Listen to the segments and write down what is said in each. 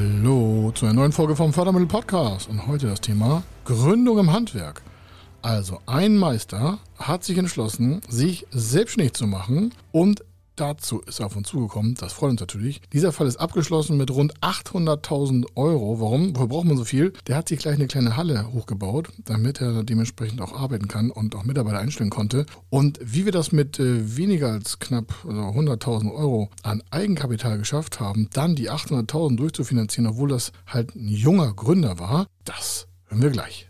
Hallo zu einer neuen Folge vom Fördermittel Podcast und heute das Thema Gründung im Handwerk. Also ein Meister hat sich entschlossen, sich selbstständig zu machen und dazu ist er auf uns zugekommen. Das freut uns natürlich. Dieser Fall ist abgeschlossen mit rund 800.000 Euro. Warum? Woher braucht man so viel? Der hat sich gleich eine kleine Halle hochgebaut, damit er dementsprechend auch arbeiten kann und auch Mitarbeiter einstellen konnte. Und wie wir das mit äh, weniger als knapp also 100.000 Euro an Eigenkapital geschafft haben, dann die 800.000 durchzufinanzieren, obwohl das halt ein junger Gründer war, das hören wir gleich.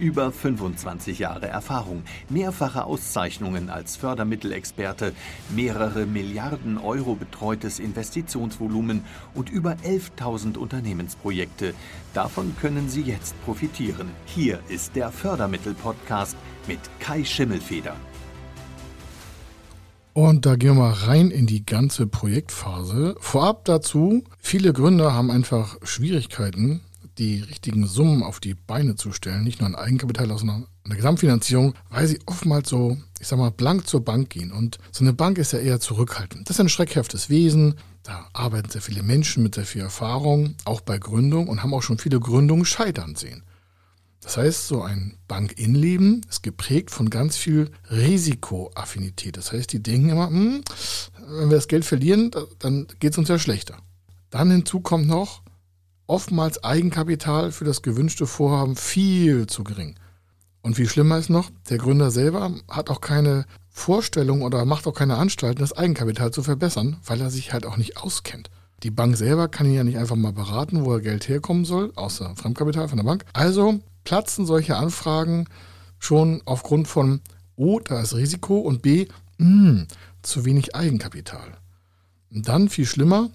Über 25 Jahre Erfahrung, mehrfache Auszeichnungen als Fördermittelexperte, mehrere Milliarden Euro betreutes Investitionsvolumen und über 11.000 Unternehmensprojekte. Davon können Sie jetzt profitieren. Hier ist der Fördermittel-Podcast mit Kai Schimmelfeder. Und da gehen wir rein in die ganze Projektphase. Vorab dazu, viele Gründer haben einfach Schwierigkeiten, die richtigen Summen auf die Beine zu stellen, nicht nur ein Eigenkapital, sondern eine Gesamtfinanzierung, weil sie oftmals so, ich sag mal, blank zur Bank gehen. Und so eine Bank ist ja eher zurückhaltend. Das ist ein schreckhaftes Wesen. Da arbeiten sehr viele Menschen mit sehr viel Erfahrung, auch bei Gründung und haben auch schon viele Gründungen scheitern sehen. Das heißt, so ein Bankinnenleben ist geprägt von ganz viel Risikoaffinität. Das heißt, die denken immer, hm, wenn wir das Geld verlieren, dann geht es uns ja schlechter. Dann hinzu kommt noch, oftmals Eigenkapital für das gewünschte Vorhaben viel zu gering. Und wie schlimmer ist noch, der Gründer selber hat auch keine Vorstellung oder macht auch keine Anstalten, das Eigenkapital zu verbessern, weil er sich halt auch nicht auskennt. Die Bank selber kann ihn ja nicht einfach mal beraten, wo er Geld herkommen soll, außer Fremdkapital von der Bank. Also platzen solche Anfragen schon aufgrund von O, da ist Risiko und B, mh, hm, zu wenig Eigenkapital. Und dann viel schlimmer,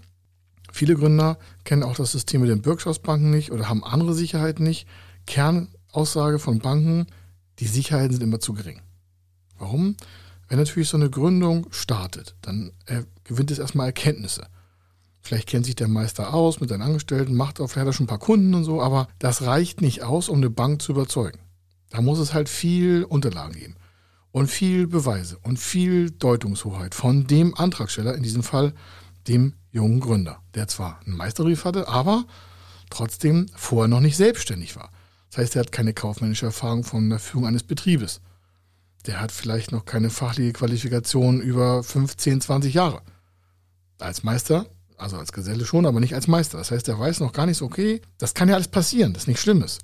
Viele Gründer kennen auch das System mit den Bürgschaftsbanken nicht oder haben andere Sicherheiten nicht. Kernaussage von Banken, die Sicherheiten sind immer zu gering. Warum? Wenn natürlich so eine Gründung startet, dann gewinnt es erstmal Erkenntnisse. Vielleicht kennt sich der Meister aus mit seinen Angestellten, macht auch, vielleicht schon ein paar Kunden und so, aber das reicht nicht aus, um eine Bank zu überzeugen. Da muss es halt viel Unterlagen geben und viel Beweise und viel Deutungshoheit von dem Antragsteller, in diesem Fall dem jungen Gründer, der zwar einen Meisterbrief hatte, aber trotzdem vorher noch nicht selbstständig war. Das heißt, er hat keine kaufmännische Erfahrung von der Führung eines Betriebes. Der hat vielleicht noch keine fachliche Qualifikation über 15, 20 Jahre. Als Meister, also als Geselle schon, aber nicht als Meister. Das heißt, er weiß noch gar nicht so, okay, das kann ja alles passieren, das ist nichts Schlimmes.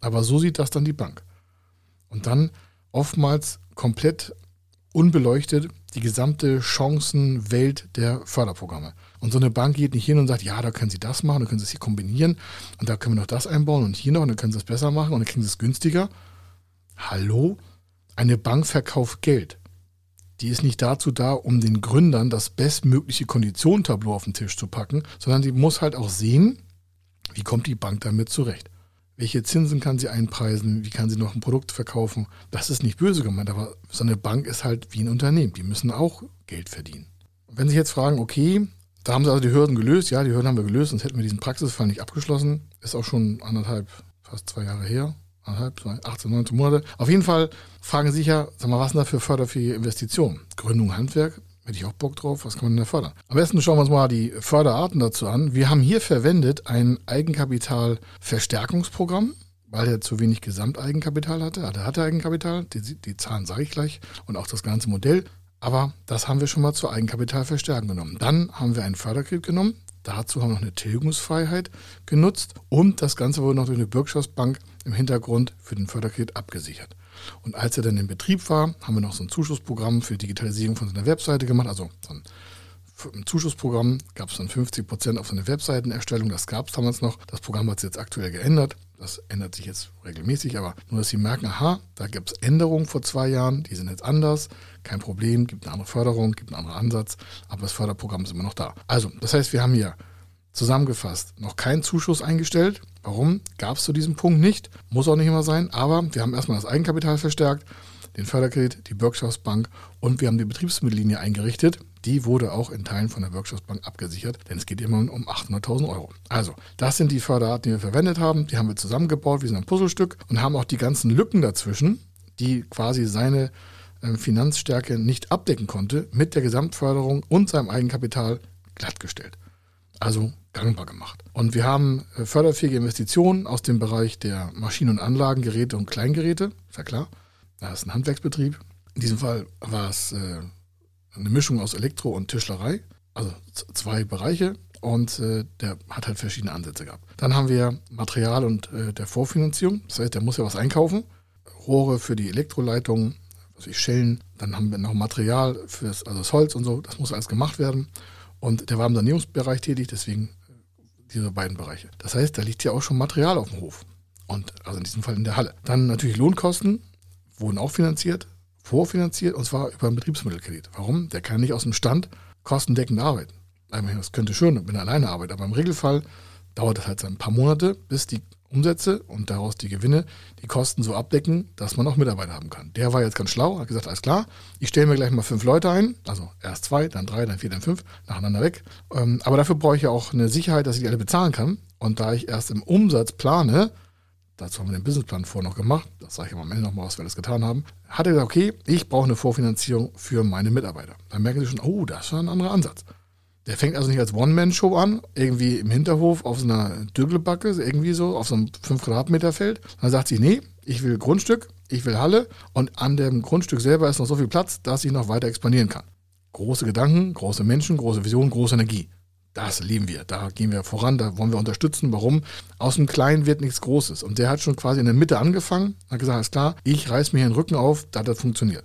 Aber so sieht das dann die Bank. Und dann oftmals komplett unbeleuchtet die gesamte Chancenwelt der Förderprogramme. Und so eine Bank geht nicht hin und sagt, ja, da können Sie das machen, da können Sie es hier kombinieren und da können wir noch das einbauen und hier noch und dann können Sie es besser machen und dann kriegen Sie es günstiger. Hallo? Eine Bank verkauft Geld. Die ist nicht dazu da, um den Gründern das bestmögliche Konditionentableau auf den Tisch zu packen, sondern die muss halt auch sehen, wie kommt die Bank damit zurecht. Welche Zinsen kann sie einpreisen? Wie kann sie noch ein Produkt verkaufen? Das ist nicht böse gemeint, aber so eine Bank ist halt wie ein Unternehmen. Die müssen auch Geld verdienen. wenn Sie jetzt fragen, okay, da haben Sie also die Hürden gelöst. Ja, die Hürden haben wir gelöst, sonst hätten wir diesen Praxisfall nicht abgeschlossen. Ist auch schon anderthalb, fast zwei Jahre her. Anderthalb, 18, 19 Monate. Auf jeden Fall fragen Sie sich ja, sag mal, was sind da für förderfähige Investitionen? Gründung, Handwerk, Hätte ich auch Bock drauf. Was kann man denn da fördern? Am besten schauen wir uns mal die Förderarten dazu an. Wir haben hier verwendet ein Eigenkapitalverstärkungsprogramm, weil er zu wenig Gesamteigenkapital hatte. Er hatte Eigenkapital, die, die Zahlen sage ich gleich und auch das ganze Modell. Aber das haben wir schon mal zur Eigenkapitalverstärkung genommen. Dann haben wir einen Förderkredit genommen. Dazu haben wir noch eine Tilgungsfreiheit genutzt und das Ganze wurde noch durch eine Bürgschaftsbank im Hintergrund für den Förderkredit abgesichert. Und als er dann in Betrieb war, haben wir noch so ein Zuschussprogramm für Digitalisierung von seiner Webseite gemacht. Also so ein, Zuschussprogramm gab es dann 50 Prozent auf seine Webseitenerstellung. Das gab es damals noch. Das Programm hat sich jetzt aktuell geändert. Das ändert sich jetzt regelmäßig, aber nur, dass Sie merken, aha, da gibt es Änderungen vor zwei Jahren, die sind jetzt anders. Kein Problem, gibt eine andere Förderung, gibt einen anderen Ansatz, aber das Förderprogramm ist immer noch da. Also, das heißt, wir haben hier Zusammengefasst, noch kein Zuschuss eingestellt. Warum? Gab es zu diesem Punkt nicht. Muss auch nicht immer sein. Aber wir haben erstmal das Eigenkapital verstärkt, den Förderkredit, die Bürgschaftsbank und wir haben die Betriebsmittellinie eingerichtet. Die wurde auch in Teilen von der Bürgschaftsbank abgesichert, denn es geht immer um 800.000 Euro. Also, das sind die Förderarten, die wir verwendet haben. Die haben wir zusammengebaut wie so ein Puzzlestück und haben auch die ganzen Lücken dazwischen, die quasi seine äh, Finanzstärke nicht abdecken konnte, mit der Gesamtförderung und seinem Eigenkapital glattgestellt also gangbar gemacht. Und wir haben äh, förderfähige Investitionen aus dem Bereich der Maschinen- und Anlagen, Geräte und Kleingeräte, ist ja klar. Das ist ein Handwerksbetrieb. In diesem Fall war es äh, eine Mischung aus Elektro- und Tischlerei, also zwei Bereiche. Und äh, der hat halt verschiedene Ansätze gehabt. Dann haben wir Material und äh, der Vorfinanzierung. Das heißt, der muss ja was einkaufen. Rohre für die Elektroleitungen, also Schellen. Dann haben wir noch Material für das, also das Holz und so. Das muss alles gemacht werden. Und der war im Sanierungsbereich tätig, deswegen äh, diese beiden Bereiche. Das heißt, da liegt ja auch schon Material auf dem Hof. Und also in diesem Fall in der Halle. Dann natürlich Lohnkosten wurden auch finanziert, vorfinanziert und zwar über einen Betriebsmittelkredit. Warum? Der kann nicht aus dem Stand kostendeckend arbeiten. Das könnte schon, wenn er alleine arbeitet, aber im Regelfall dauert es halt ein paar Monate, bis die Umsätze und daraus die Gewinne die Kosten so abdecken, dass man auch Mitarbeiter haben kann. Der war jetzt ganz schlau, hat gesagt, alles klar, ich stelle mir gleich mal fünf Leute ein, also erst zwei, dann drei, dann vier, dann fünf, nacheinander weg. Ähm, aber dafür brauche ich ja auch eine Sicherheit, dass ich die alle bezahlen kann. Und da ich erst im Umsatz plane, dazu haben wir den Businessplan vorher noch gemacht, das sage ich am Ende nochmal, was wir das getan haben, hat er gesagt, okay, ich brauche eine Vorfinanzierung für meine Mitarbeiter. Dann merken Sie schon, oh, das ist ein anderer Ansatz. Der fängt also nicht als One-Man-Show an, irgendwie im Hinterhof auf so einer Dürgelbacke, irgendwie so, auf so einem 5 Quadratmeter Feld. Dann sagt sie, nee, ich will Grundstück, ich will Halle und an dem Grundstück selber ist noch so viel Platz, dass ich noch weiter expandieren kann. Große Gedanken, große Menschen, große Vision, große Energie. Das lieben wir. Da gehen wir voran, da wollen wir unterstützen. Warum? Aus dem Kleinen wird nichts Großes. Und der hat schon quasi in der Mitte angefangen, hat gesagt, ist klar, ich reiß mir hier den Rücken auf, da hat das funktioniert.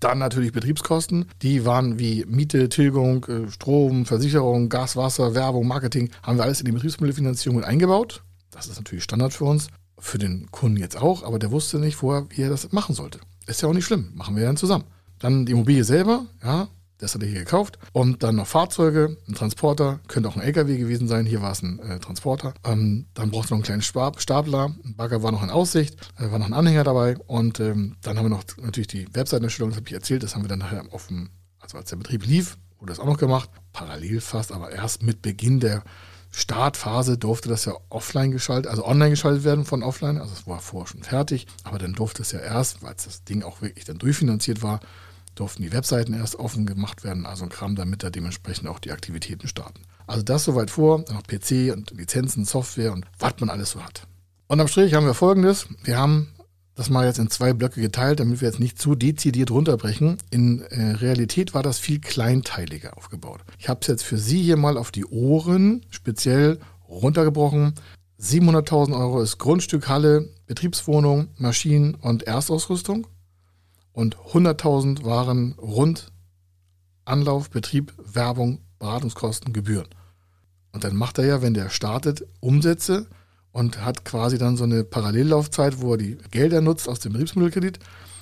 Dann natürlich Betriebskosten. Die waren wie Miete, Tilgung, äh, Strom, Versicherung, Gas, Wasser, Werbung, Marketing. Haben wir alles in die Betriebsmittelfinanzierung mit eingebaut. Das ist natürlich Standard für uns. Für den Kunden jetzt auch, aber der wusste nicht, vorher, wie er das machen sollte. Ist ja auch nicht schlimm. Machen wir dann zusammen. Dann die Immobilie selber, ja, das hat er hier gekauft. Und dann noch Fahrzeuge, ein Transporter, könnte auch ein LKW gewesen sein. Hier war es ein äh, Transporter. Ähm, dann braucht es noch einen kleinen Stapler. Ein Bagger war noch in Aussicht, äh, war noch ein Anhänger dabei. Und ähm, dann haben wir noch natürlich die Webseitenerstellung, das habe ich erzählt. Das haben wir dann nachher auf dem, also als der Betrieb lief, wurde das auch noch gemacht. Parallel fast, aber erst mit Beginn der Startphase durfte das ja offline geschaltet, also online geschaltet werden von offline. Also es war vorher schon fertig, aber dann durfte es ja erst, weil das Ding auch wirklich dann durchfinanziert war, durften die Webseiten erst offen gemacht werden, also ein Kram, damit da dementsprechend auch die Aktivitäten starten. Also das soweit vor, dann noch PC und Lizenzen, Software und was man alles so hat. Und am Strich haben wir folgendes. Wir haben das mal jetzt in zwei Blöcke geteilt, damit wir jetzt nicht zu dezidiert runterbrechen. In äh, Realität war das viel kleinteiliger aufgebaut. Ich habe es jetzt für Sie hier mal auf die Ohren speziell runtergebrochen. 700.000 Euro ist Grundstück, Halle, Betriebswohnung, Maschinen und Erstausrüstung und 100.000 waren rund Anlauf, Betrieb, Werbung, Beratungskosten, Gebühren. Und dann macht er ja, wenn der startet, Umsätze und hat quasi dann so eine Parallellaufzeit, wo er die Gelder nutzt aus dem Betriebsmittelkredit,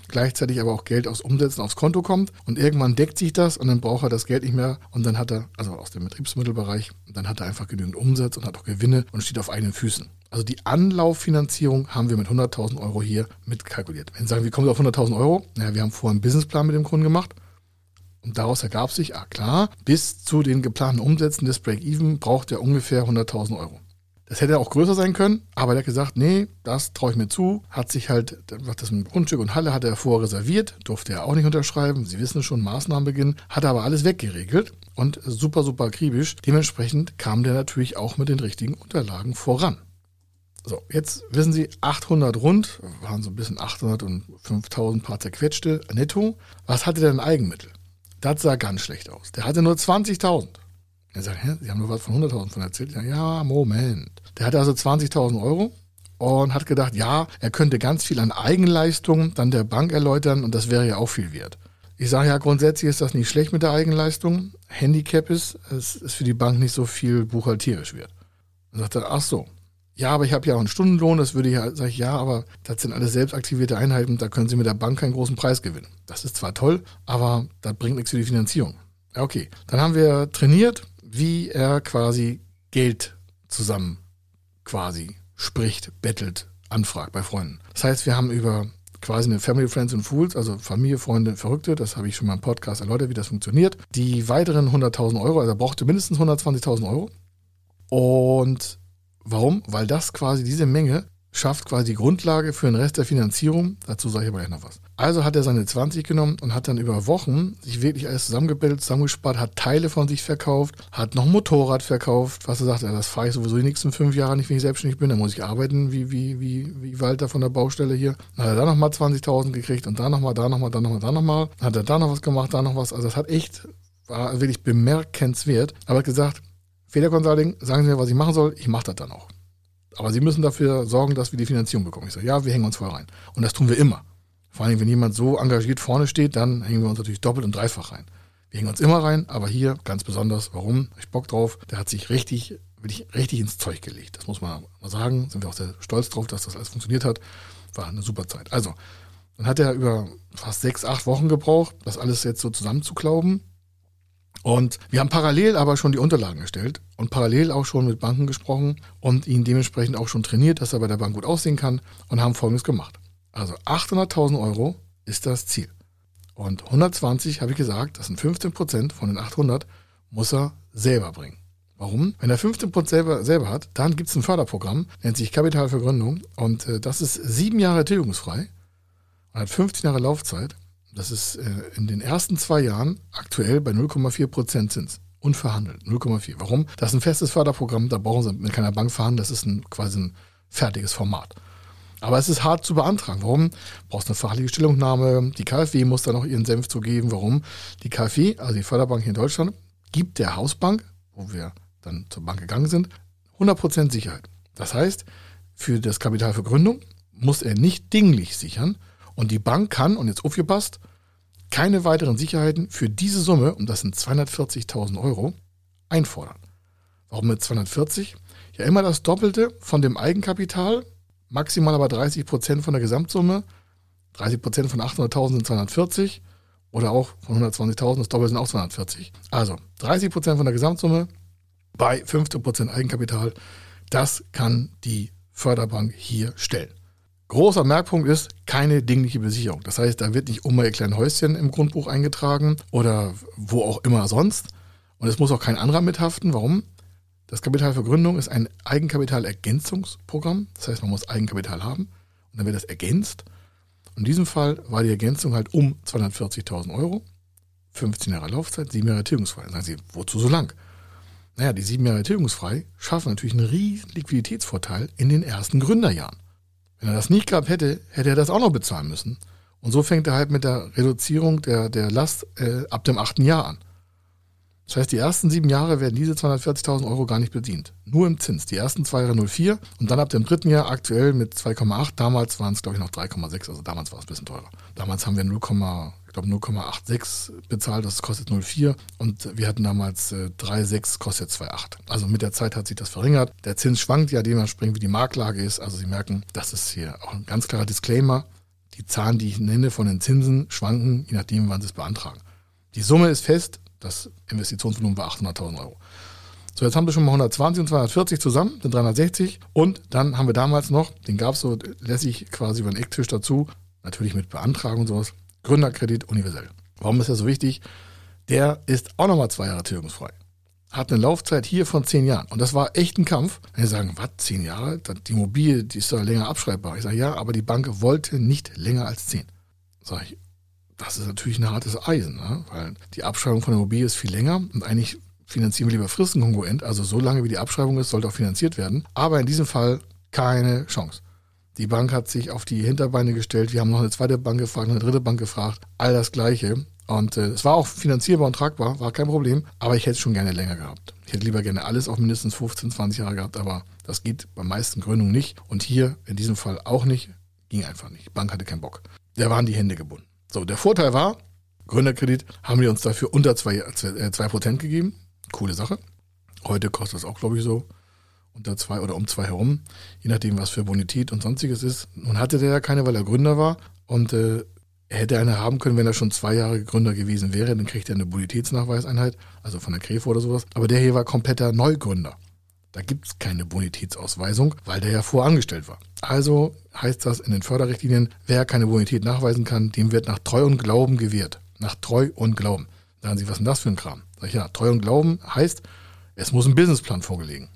gleichzeitig aber auch Geld aus Umsätzen aufs Konto kommt und irgendwann deckt sich das und dann braucht er das Geld nicht mehr und dann hat er, also aus dem Betriebsmittelbereich, dann hat er einfach genügend Umsatz und hat auch Gewinne und steht auf eigenen Füßen. Also die Anlauffinanzierung haben wir mit 100.000 Euro hier mitkalkuliert. Wenn Sie sagen, wie kommen Sie auf 100.000 Euro? Naja, wir haben vorher einen Businessplan mit dem Kunden gemacht. Und daraus ergab sich, ah klar, bis zu den geplanten Umsätzen des Break-Even braucht er ungefähr 100.000 Euro. Das hätte auch größer sein können, aber er hat gesagt, nee, das traue ich mir zu. Hat sich halt, das mit Grundstück und Halle hat er vorher reserviert, durfte er auch nicht unterschreiben. Sie wissen schon, Maßnahmenbeginn, hat er aber alles weggeregelt und super, super akribisch. Dementsprechend kam der natürlich auch mit den richtigen Unterlagen voran. So, jetzt wissen Sie, 800 rund, waren so ein bisschen 800 und 5000 paar zerquetschte netto. Was hatte der denn Eigenmittel? Das sah ganz schlecht aus. Der hatte nur 20.000. Er sagt, hä, Sie haben nur was von 100.000 von erzählt. Ja, ja, Moment. Der hatte also 20.000 Euro und hat gedacht, ja, er könnte ganz viel an Eigenleistung dann der Bank erläutern und das wäre ja auch viel wert. Ich sage ja, grundsätzlich ist das nicht schlecht mit der Eigenleistung. Handicap ist, es ist für die Bank nicht so viel buchhalterisch wert. Dann sagt er, ach so, ja, aber ich habe ja auch einen Stundenlohn, das würde ich ja, sage ich, ja, aber das sind alles selbst aktivierte Einheiten, da können Sie mit der Bank keinen großen Preis gewinnen. Das ist zwar toll, aber das bringt nichts für die Finanzierung. Ja, okay. Dann haben wir trainiert, wie er quasi Geld zusammen quasi spricht, bettelt, anfragt bei Freunden. Das heißt, wir haben über quasi eine Family, Friends and Fools, also Familie, Freunde, Verrückte, das habe ich schon mal im Podcast erläutert, wie das funktioniert. Die weiteren 100.000 Euro, also er brauchte mindestens 120.000 Euro. Und warum? Weil das quasi diese Menge schafft quasi die Grundlage für den Rest der Finanzierung. Dazu sage ich aber gleich noch was. Also hat er seine 20 genommen und hat dann über Wochen sich wirklich alles zusammengebildet, zusammengespart, hat Teile von sich verkauft, hat noch ein Motorrad verkauft, was er sagt, das fahre ich sowieso die nächsten fünf Jahre nicht, wenn ich selbstständig bin, dann muss ich arbeiten wie, wie, wie, wie Walter von der Baustelle hier. Dann hat er da nochmal 20.000 gekriegt und da nochmal, da nochmal, da nochmal, da nochmal. Dann hat er da noch was gemacht, da noch was. Also das hat echt, war wirklich bemerkenswert. Aber er hat gesagt, Feder sagen Sie mir, was ich machen soll, ich mache das dann auch. Aber Sie müssen dafür sorgen, dass wir die Finanzierung bekommen. Ich sage, ja, wir hängen uns voll rein. Und das tun wir immer. Vor allem, wenn jemand so engagiert vorne steht, dann hängen wir uns natürlich doppelt und dreifach rein. Wir hängen uns immer rein, aber hier ganz besonders. Warum? Ich Bock drauf. Der hat sich richtig, wirklich richtig ins Zeug gelegt. Das muss man mal sagen. Sind wir auch sehr stolz drauf, dass das alles funktioniert hat. War eine super Zeit. Also, dann hat er über fast sechs, acht Wochen gebraucht, das alles jetzt so zusammenzuklauben. Und wir haben parallel aber schon die Unterlagen erstellt und parallel auch schon mit Banken gesprochen und ihn dementsprechend auch schon trainiert, dass er bei der Bank gut aussehen kann und haben Folgendes gemacht. Also 800.000 Euro ist das Ziel. Und 120 habe ich gesagt, das sind 15 Prozent von den 800, muss er selber bringen. Warum? Wenn er 15 Prozent selber, selber hat, dann gibt es ein Förderprogramm, nennt sich Kapitalvergründung und äh, das ist sieben Jahre tilgungsfrei und hat 15 Jahre Laufzeit das ist äh, in den ersten zwei Jahren aktuell bei 0,4 Prozent Zins. Unverhandelt. 0,4. Warum? Das ist ein festes Förderprogramm, da brauchen Sie mit keiner Bank verhandeln, das ist ein, quasi ein fertiges Format. Aber es ist hart zu beantragen. Warum? Du brauchst eine fachliche Stellungnahme. Die KfW muss da noch ihren Senf zu geben. Warum? Die KfW, also die Förderbank hier in Deutschland, gibt der Hausbank, wo wir dann zur Bank gegangen sind, 100% Sicherheit. Das heißt, für das Kapital für Gründung muss er nicht dinglich sichern, und die Bank kann, und jetzt aufgepasst, keine weiteren Sicherheiten für diese Summe, und das sind 240.000 Euro, einfordern. Warum mit 240? Ja, immer das Doppelte von dem Eigenkapital, maximal aber 30 Prozent von der Gesamtsumme. 30 Prozent von 800.000 sind 240 oder auch von 120.000, das Doppelte sind auch 240. Also 30 Prozent von der Gesamtsumme bei 15 Prozent Eigenkapital, das kann die Förderbank hier stellen. Großer Merkpunkt ist keine dingliche Besicherung. Das heißt, da wird nicht immer ihr kleines Häuschen im Grundbuch eingetragen oder wo auch immer sonst. Und es muss auch kein anderer mithaften. Warum? Das Kapitalvergründung ist ein Eigenkapitalergänzungsprogramm. Das heißt, man muss Eigenkapital haben und dann wird das ergänzt. In diesem Fall war die Ergänzung halt um 240.000 Euro, 15 Jahre Laufzeit, 7 Jahre tilgungsfrei. Dann sagen Sie, wozu so lang? Naja, die 7 Jahre tilgungsfrei schaffen natürlich einen riesen Liquiditätsvorteil in den ersten Gründerjahren. Wenn er das nicht gehabt hätte, hätte er das auch noch bezahlen müssen. Und so fängt er halt mit der Reduzierung der, der Last äh, ab dem achten Jahr an. Das heißt, die ersten sieben Jahre werden diese 240.000 Euro gar nicht bedient. Nur im Zins. Die ersten zwei Jahre 0,4 und dann ab dem dritten Jahr aktuell mit 2,8. Damals waren es, glaube ich, noch 3,6. Also damals war es ein bisschen teurer. Damals haben wir 0, ich glaube 0,86 bezahlt. Das kostet 0,4. Und wir hatten damals äh, 3,6, kostet 2,8. Also mit der Zeit hat sich das verringert. Der Zins schwankt ja dementsprechend, wie die Marktlage ist. Also Sie merken, das ist hier auch ein ganz klarer Disclaimer. Die Zahlen, die ich nenne von den Zinsen, schwanken, je nachdem, wann Sie es beantragen. Die Summe ist fest, das Investitionsvolumen war 800.000 Euro. So, jetzt haben wir schon mal 120 und 240 zusammen, sind 360. Und dann haben wir damals noch, den gab es so lässig quasi über den Ecktisch dazu, natürlich mit Beantragung und sowas, Gründerkredit universell. Warum ist das so wichtig? Der ist auch nochmal zwei Jahre tilgungsfrei. Hat eine Laufzeit hier von zehn Jahren. Und das war echt ein Kampf. Wenn Sie sagen, was, zehn Jahre? Die Immobilie, die ist doch länger abschreibbar. Ich sage, ja, aber die Bank wollte nicht länger als zehn. Sag ich, das ist natürlich ein hartes Eisen, ne? weil die Abschreibung von der Immobilie ist viel länger und eigentlich finanzieren wir lieber fristenkongruent, also so lange wie die Abschreibung ist, sollte auch finanziert werden. Aber in diesem Fall keine Chance. Die Bank hat sich auf die Hinterbeine gestellt. Wir haben noch eine zweite Bank gefragt, eine dritte Bank gefragt. All das Gleiche. Und äh, es war auch finanzierbar und tragbar, war kein Problem. Aber ich hätte es schon gerne länger gehabt. Ich hätte lieber gerne alles auf mindestens 15, 20 Jahre gehabt. Aber das geht bei meisten Gründungen nicht. Und hier in diesem Fall auch nicht. Ging einfach nicht. Die Bank hatte keinen Bock. Da waren die Hände gebunden. So, der Vorteil war, Gründerkredit haben die uns dafür unter 2%, 2 äh, gegeben. Coole Sache. Heute kostet das auch, glaube ich, so unter 2 oder um 2 herum, je nachdem, was für Bonität und sonstiges ist. Nun hatte der ja keine, weil er Gründer war und äh, er hätte eine haben können, wenn er schon zwei Jahre Gründer gewesen wäre, dann kriegt er eine Bonitätsnachweiseinheit, also von der Krefo oder sowas. Aber der hier war kompletter Neugründer. Da gibt es keine Bonitätsausweisung, weil der ja vorangestellt war. Also heißt das in den Förderrichtlinien, wer keine Bonität nachweisen kann, dem wird nach Treu und Glauben gewährt. Nach Treu und Glauben. Sagen Sie, was ist denn das für ein Kram? Sag ich, ja, Treu und Glauben heißt, es muss ein Businessplan vorgelegen.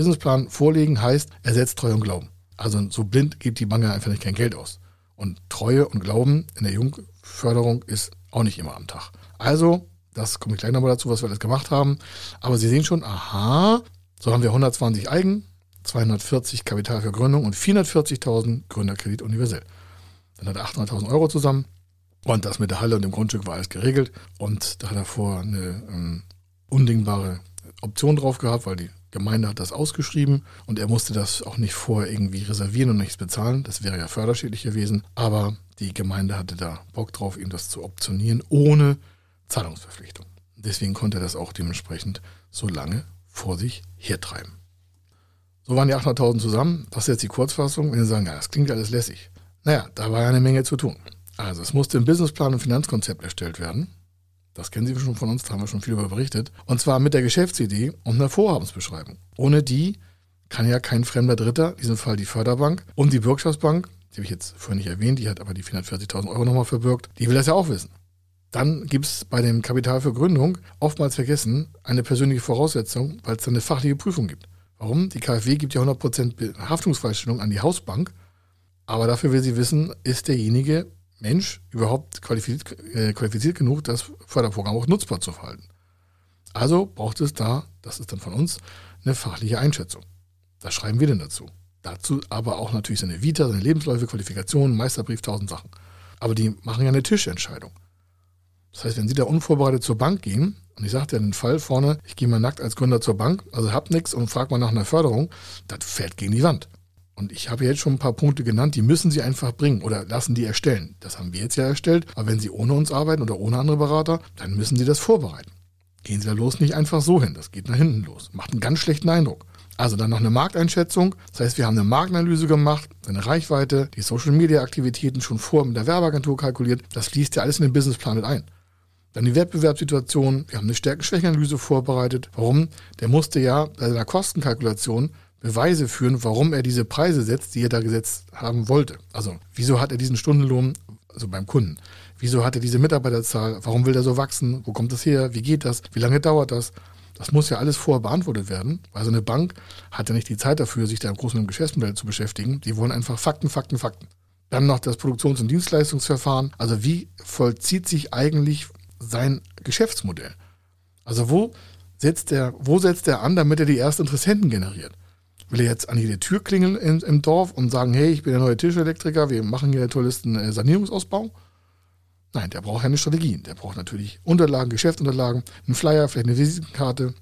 Businessplan vorlegen heißt, er setzt Treu und Glauben. Also so blind gibt die Bank einfach nicht kein Geld aus. Und Treue und Glauben in der Jungförderung ist auch nicht immer am Tag. Also, das komme ich gleich nochmal dazu, was wir alles gemacht haben. Aber Sie sehen schon, aha, so haben wir 120 Eigen, 240 Kapital für Gründung und 440.000 Gründerkredit universell. Dann hat er 800.000 Euro zusammen und das mit der Halle und dem Grundstück war alles geregelt. Und da hat er vor eine ähm, undingbare Option drauf gehabt, weil die Gemeinde hat das ausgeschrieben und er musste das auch nicht vorher irgendwie reservieren und nichts bezahlen. Das wäre ja förderschädlich gewesen. Aber die Gemeinde hatte da Bock drauf, ihm das zu optionieren, ohne Zahlungsverpflichtung. Deswegen konnte er das auch dementsprechend so lange vor sich hertreiben. So waren die 800.000 zusammen. Das ist jetzt die Kurzfassung. Wenn Sie sagen, ja, das klingt alles lässig. Naja, da war ja eine Menge zu tun. Also es musste ein Businessplan und Finanzkonzept erstellt werden. Das kennen Sie schon von uns, da haben wir schon viel darüber berichtet. Und zwar mit der Geschäftsidee und einer Vorhabensbeschreibung. Ohne die kann ja kein fremder Dritter, in diesem Fall die Förderbank und die Bürgschaftsbank, die habe ich jetzt vorhin nicht erwähnt, die hat aber die 440.000 Euro nochmal verbürgt, die will das ja auch wissen. Dann gibt es bei dem Kapital für Gründung oftmals vergessen eine persönliche Voraussetzung, weil es dann eine fachliche Prüfung gibt. Warum? Die KfW gibt ja 100% Haftungsfreistellung an die Hausbank, aber dafür will sie wissen, ist derjenige Mensch überhaupt qualifiziert, äh, qualifiziert genug, das Förderprogramm auch nutzbar zu verhalten. Also braucht es da, das ist dann von uns, eine fachliche Einschätzung. Das schreiben wir denn dazu. Dazu aber auch natürlich seine Vita, seine Lebensläufe, Qualifikationen, Meisterbrief, tausend Sachen. Aber die machen ja eine Tischentscheidung. Das heißt, wenn Sie da unvorbereitet zur Bank gehen, und ich sagte ja den Fall vorne, ich gehe mal nackt als Gründer zur Bank, also hab nichts und frag mal nach einer Förderung, das fährt gegen die Wand. Und ich habe jetzt schon ein paar Punkte genannt, die müssen Sie einfach bringen oder lassen die erstellen. Das haben wir jetzt ja erstellt. Aber wenn Sie ohne uns arbeiten oder ohne andere Berater, dann müssen Sie das vorbereiten. Gehen Sie da los nicht einfach so hin. Das geht nach hinten los. Macht einen ganz schlechten Eindruck. Also dann noch eine Markteinschätzung. Das heißt, wir haben eine Marktanalyse gemacht, eine Reichweite, die Social Media Aktivitäten schon vor mit der Werbeagentur kalkuliert. Das fließt ja alles in den Businessplan mit ein. Dann die Wettbewerbssituation. Wir haben eine Stärken-Schwächen-Analyse vorbereitet. Warum? Der musste ja bei seiner Kostenkalkulation Beweise führen, warum er diese Preise setzt, die er da gesetzt haben wollte. Also, wieso hat er diesen Stundenlohn, also beim Kunden? Wieso hat er diese Mitarbeiterzahl? Warum will er so wachsen? Wo kommt das her? Wie geht das? Wie lange dauert das? Das muss ja alles vorher beantwortet werden, weil so eine Bank hat ja nicht die Zeit dafür, sich da im großen Geschäftsmodell zu beschäftigen. Die wollen einfach Fakten, Fakten, Fakten. Dann noch das Produktions- und Dienstleistungsverfahren. Also wie vollzieht sich eigentlich sein Geschäftsmodell? Also wo setzt er, wo setzt er an, damit er die ersten Interessenten generiert? Will er jetzt an jede Tür klingeln im, im Dorf und sagen, hey, ich bin der neue Tischelektriker, wir machen hier tollsten äh, Sanierungsausbau? Nein, der braucht ja eine Strategie. Der braucht natürlich Unterlagen, Geschäftsunterlagen, einen Flyer, vielleicht eine Visitenkarte,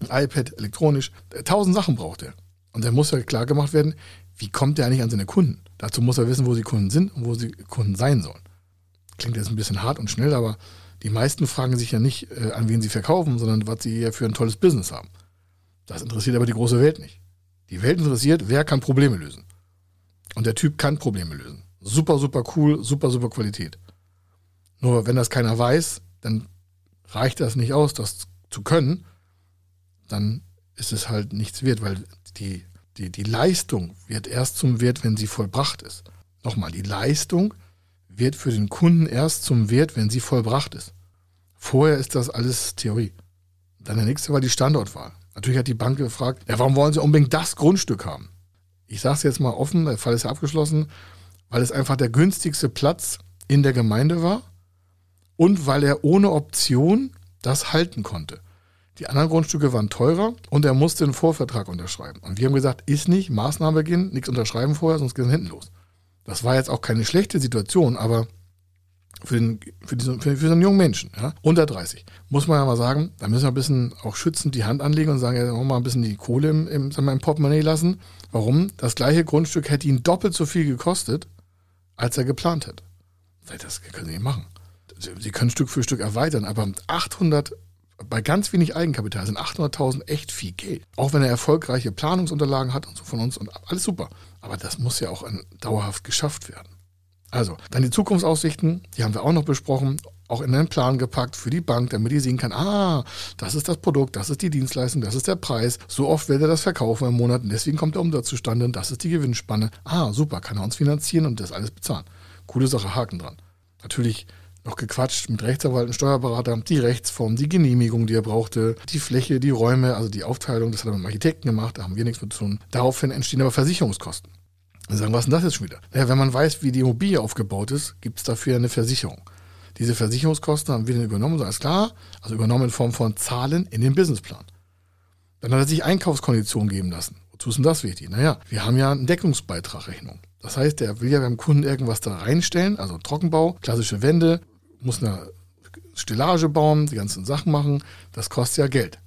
ein iPad, elektronisch. Äh, tausend Sachen braucht er. Und dann muss ja klar gemacht werden, wie kommt er eigentlich an seine Kunden? Dazu muss er wissen, wo die Kunden sind und wo sie Kunden sein sollen. Klingt jetzt ein bisschen hart und schnell, aber die meisten fragen sich ja nicht, äh, an wen sie verkaufen, sondern was sie ja für ein tolles Business haben. Das interessiert aber die große Welt nicht. Die Welt interessiert, wer kann Probleme lösen. Und der Typ kann Probleme lösen. Super, super cool, super, super Qualität. Nur wenn das keiner weiß, dann reicht das nicht aus, das zu können. Dann ist es halt nichts wert, weil die, die, die Leistung wird erst zum Wert, wenn sie vollbracht ist. Nochmal, die Leistung wird für den Kunden erst zum Wert, wenn sie vollbracht ist. Vorher ist das alles Theorie. Dann der nächste war die Standortwahl. Natürlich hat die Bank gefragt, ja, warum wollen Sie unbedingt das Grundstück haben? Ich sage es jetzt mal offen, der Fall ist ja abgeschlossen, weil es einfach der günstigste Platz in der Gemeinde war und weil er ohne Option das halten konnte. Die anderen Grundstücke waren teurer und er musste einen Vorvertrag unterschreiben. Und wir haben gesagt, ist nicht, Maßnahme beginnen, nichts unterschreiben vorher, sonst geht es hinten los. Das war jetzt auch keine schlechte Situation, aber für, den, für, diesen, für, für so einen jungen Menschen, ja, unter 30, muss man ja mal sagen, da müssen wir ein bisschen auch schützend die Hand anlegen und sagen, ja, wollen wir mal ein bisschen die Kohle im, im, sagen wir, im Portemonnaie lassen. Warum? Das gleiche Grundstück hätte ihn doppelt so viel gekostet, als er geplant hätte. Das können Sie nicht machen. Sie können Stück für Stück erweitern, aber 800, bei ganz wenig Eigenkapital sind 800.000 echt viel Geld. Auch wenn er erfolgreiche Planungsunterlagen hat und so von uns und alles super. Aber das muss ja auch dauerhaft geschafft werden. Also, dann die Zukunftsaussichten, die haben wir auch noch besprochen, auch in einen Plan gepackt für die Bank, damit die sehen kann, ah, das ist das Produkt, das ist die Dienstleistung, das ist der Preis, so oft wird er das verkaufen im Monat und deswegen kommt der Umsatz zustande und das ist die Gewinnspanne. Ah, super, kann er uns finanzieren und das alles bezahlen. Coole Sache, Haken dran. Natürlich noch gequatscht mit Rechtsanwalt und Steuerberater, die Rechtsform, die Genehmigung, die er brauchte, die Fläche, die Räume, also die Aufteilung, das hat er mit dem Architekten gemacht, da haben wir nichts mit zu tun. Daraufhin entstehen aber Versicherungskosten. Dann sagen, was ist denn das jetzt schon wieder? Ja, wenn man weiß, wie die Immobilie aufgebaut ist, gibt es dafür eine Versicherung. Diese Versicherungskosten haben wir dann übernommen, so alles klar, also übernommen in Form von Zahlen in den Businessplan. Dann hat er sich Einkaufskonditionen geben lassen. Wozu ist denn das wichtig? Naja, wir haben ja eine Deckungsbeitragrechnung. Das heißt, der will ja beim Kunden irgendwas da reinstellen, also Trockenbau, klassische Wände, muss eine Stellage bauen, die ganzen Sachen machen. Das kostet ja Geld.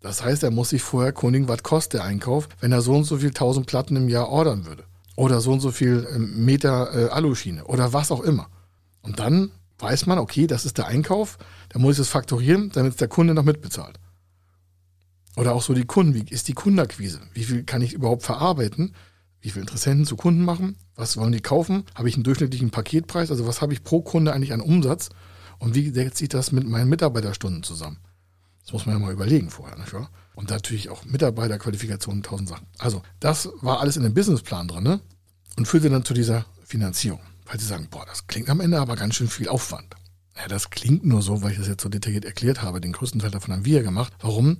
Das heißt, er muss sich vorher erkundigen, was kostet der Einkauf, wenn er so und so viel tausend Platten im Jahr ordern würde. Oder so und so viel ähm, Meter äh, Aluschiene oder was auch immer. Und dann weiß man, okay, das ist der Einkauf, da muss ich es faktorieren, damit der Kunde noch mitbezahlt. Oder auch so die Kunden, wie ist die Kundenakquise? Wie viel kann ich überhaupt verarbeiten? Wie viele Interessenten zu Kunden machen? Was wollen die kaufen? Habe ich einen durchschnittlichen Paketpreis? Also was habe ich pro Kunde eigentlich an Umsatz? Und wie setzt sich das mit meinen Mitarbeiterstunden zusammen? Das muss man ja mal überlegen vorher, nicht wahr? Und natürlich auch Mitarbeiterqualifikationen, tausend Sachen. Also, das war alles in dem Businessplan drin ne? und führte dann zu dieser Finanzierung. Weil sie sagen, boah, das klingt am Ende aber ganz schön viel Aufwand. Ja, das klingt nur so, weil ich das jetzt so detailliert erklärt habe. Den größten Teil davon haben wir gemacht. Warum?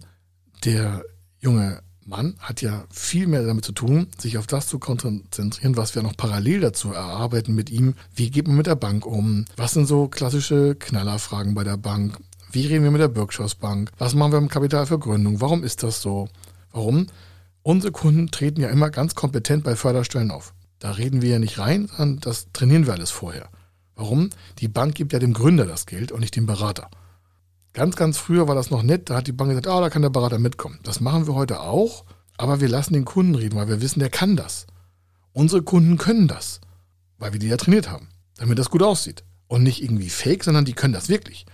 Der junge Mann hat ja viel mehr damit zu tun, sich auf das zu konzentrieren, was wir noch parallel dazu erarbeiten mit ihm. Wie geht man mit der Bank um? Was sind so klassische Knallerfragen bei der Bank? Wie reden wir mit der Bürgschaftsbank? Was machen wir im Kapital für Gründung? Warum ist das so? Warum? Unsere Kunden treten ja immer ganz kompetent bei Förderstellen auf. Da reden wir ja nicht rein, sondern das trainieren wir alles vorher. Warum? Die Bank gibt ja dem Gründer das Geld und nicht dem Berater. Ganz, ganz früher war das noch nett, da hat die Bank gesagt, ah, da kann der Berater mitkommen. Das machen wir heute auch, aber wir lassen den Kunden reden, weil wir wissen, der kann das. Unsere Kunden können das, weil wir die ja trainiert haben, damit das gut aussieht. Und nicht irgendwie fake, sondern die können das wirklich.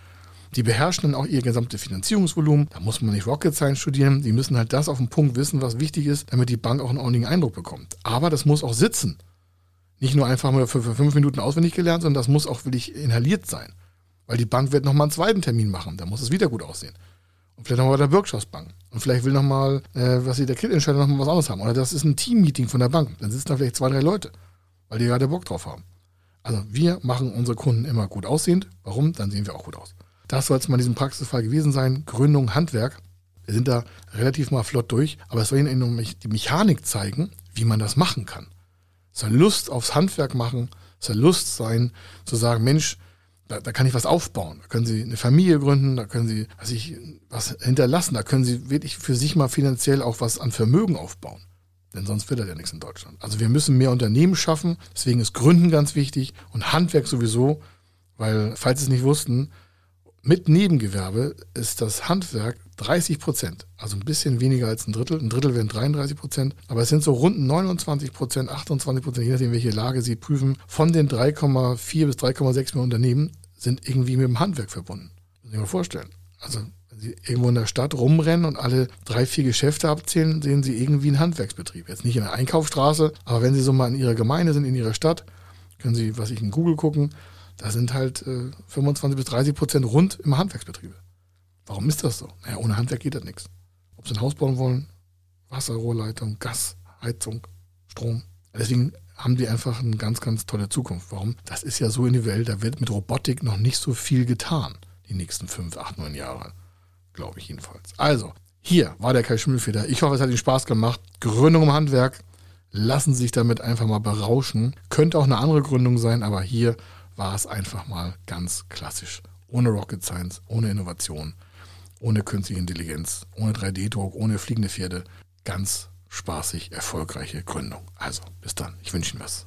Die beherrschen dann auch ihr gesamtes Finanzierungsvolumen. Da muss man nicht Rocket Science studieren. Die müssen halt das auf den Punkt wissen, was wichtig ist, damit die Bank auch einen ordentlichen Eindruck bekommt. Aber das muss auch sitzen. Nicht nur einfach mal für, für fünf Minuten auswendig gelernt, sondern das muss auch wirklich inhaliert sein. Weil die Bank wird nochmal einen zweiten Termin machen. Da muss es wieder gut aussehen. Und vielleicht nochmal bei der Bürgschaftsbank. Und vielleicht will nochmal, äh, was sie der Kreditentscheider nochmal was anderes haben. Oder das ist ein Teammeeting von der Bank. Dann sitzen da vielleicht zwei, drei Leute, weil die gerade Bock drauf haben. Also wir machen unsere Kunden immer gut aussehend. Warum? Dann sehen wir auch gut aus. Das soll es mal in diesem Praxisfall gewesen sein. Gründung, Handwerk. Wir sind da relativ mal flott durch, aber es soll Ihnen die Mechanik zeigen, wie man das machen kann. Es soll Lust aufs Handwerk machen, es soll Lust sein, zu sagen, Mensch, da, da kann ich was aufbauen. Da können Sie eine Familie gründen, da können Sie was, ich, was hinterlassen, da können Sie wirklich für sich mal finanziell auch was an Vermögen aufbauen. Denn sonst wird das ja nichts in Deutschland. Also wir müssen mehr Unternehmen schaffen, deswegen ist Gründen ganz wichtig und Handwerk sowieso, weil, falls Sie es nicht wussten, mit Nebengewerbe ist das Handwerk 30 Prozent, also ein bisschen weniger als ein Drittel. Ein Drittel wären 33 Prozent, aber es sind so rund 29 Prozent, 28 Prozent, je nachdem, welche Lage Sie prüfen. Von den 3,4 bis 3,6 Millionen Unternehmen sind irgendwie mit dem Handwerk verbunden. Muss ich mir vorstellen. Also, wenn Sie irgendwo in der Stadt rumrennen und alle drei, vier Geschäfte abzählen, sehen Sie irgendwie einen Handwerksbetrieb. Jetzt nicht in der Einkaufsstraße, aber wenn Sie so mal in Ihrer Gemeinde sind, in Ihrer Stadt, können Sie, was ich in Google gucken, da sind halt äh, 25 bis 30 Prozent rund im Handwerksbetriebe. Warum ist das so? Naja, ohne Handwerk geht das nichts. Ob sie ein Haus bauen wollen, Wasserrohrleitung, Gas, Heizung, Strom. Deswegen haben die einfach eine ganz, ganz tolle Zukunft. Warum? Das ist ja so individuell, da wird mit Robotik noch nicht so viel getan, die nächsten fünf, acht, neun Jahre. Glaube ich jedenfalls. Also, hier war der Kai Schimmelfeder. Ich hoffe, es hat Ihnen Spaß gemacht. Gründung im Handwerk. Lassen Sie sich damit einfach mal berauschen. Könnte auch eine andere Gründung sein, aber hier war es einfach mal ganz klassisch. Ohne Rocket Science, ohne Innovation, ohne künstliche Intelligenz, ohne 3D-Druck, ohne fliegende Pferde. Ganz spaßig, erfolgreiche Gründung. Also, bis dann. Ich wünsche Ihnen was.